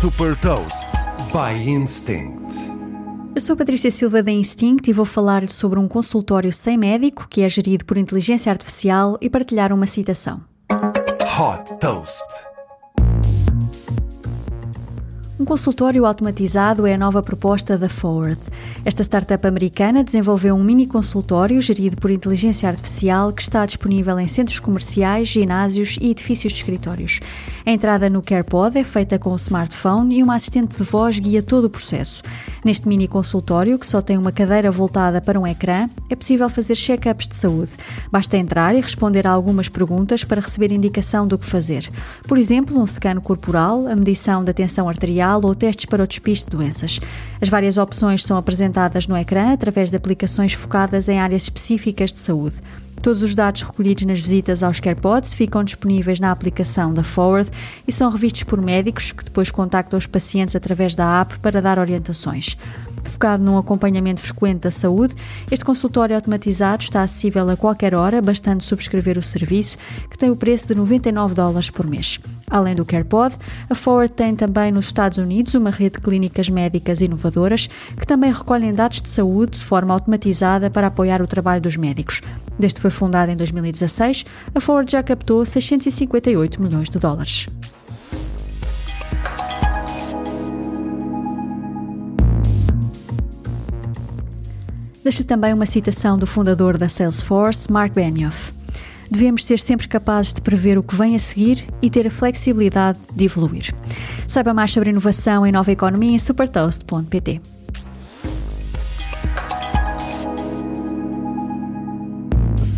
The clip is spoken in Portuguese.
Super Toast by Instinct. Eu sou a Patrícia Silva da Instinct e vou falar-lhe sobre um consultório sem médico que é gerido por inteligência artificial e partilhar uma citação. Hot Toast. Um consultório automatizado é a nova proposta da Forward. Esta startup americana desenvolveu um mini consultório gerido por inteligência artificial que está disponível em centros comerciais, ginásios e edifícios de escritórios. A entrada no CarePod é feita com o smartphone e uma assistente de voz guia todo o processo. Neste mini consultório, que só tem uma cadeira voltada para um ecrã, é possível fazer check-ups de saúde. Basta entrar e responder a algumas perguntas para receber indicação do que fazer. Por exemplo, um scan corporal, a medição da tensão arterial ou testes para o despiste de doenças. As várias opções são apresentadas no ecrã através de aplicações focadas em áreas específicas de saúde. Todos os dados recolhidos nas visitas aos CarePods ficam disponíveis na aplicação da Forward e são revistos por médicos que depois contactam os pacientes através da app para dar orientações. Focado num acompanhamento frequente da saúde, este consultório automatizado está acessível a qualquer hora, bastando subscrever o serviço, que tem o preço de 99 dólares por mês. Além do CarePod, a Forward tem também nos Estados Unidos uma rede de clínicas médicas inovadoras que também recolhem dados de saúde de forma automatizada para apoiar o trabalho dos médicos. Desde que foi fundada em 2016, a Ford já captou 658 milhões de dólares. Deixo também uma citação do fundador da Salesforce, Mark Benioff. Devemos ser sempre capazes de prever o que vem a seguir e ter a flexibilidade de evoluir. Saiba mais sobre inovação e nova economia em supertoast.pt.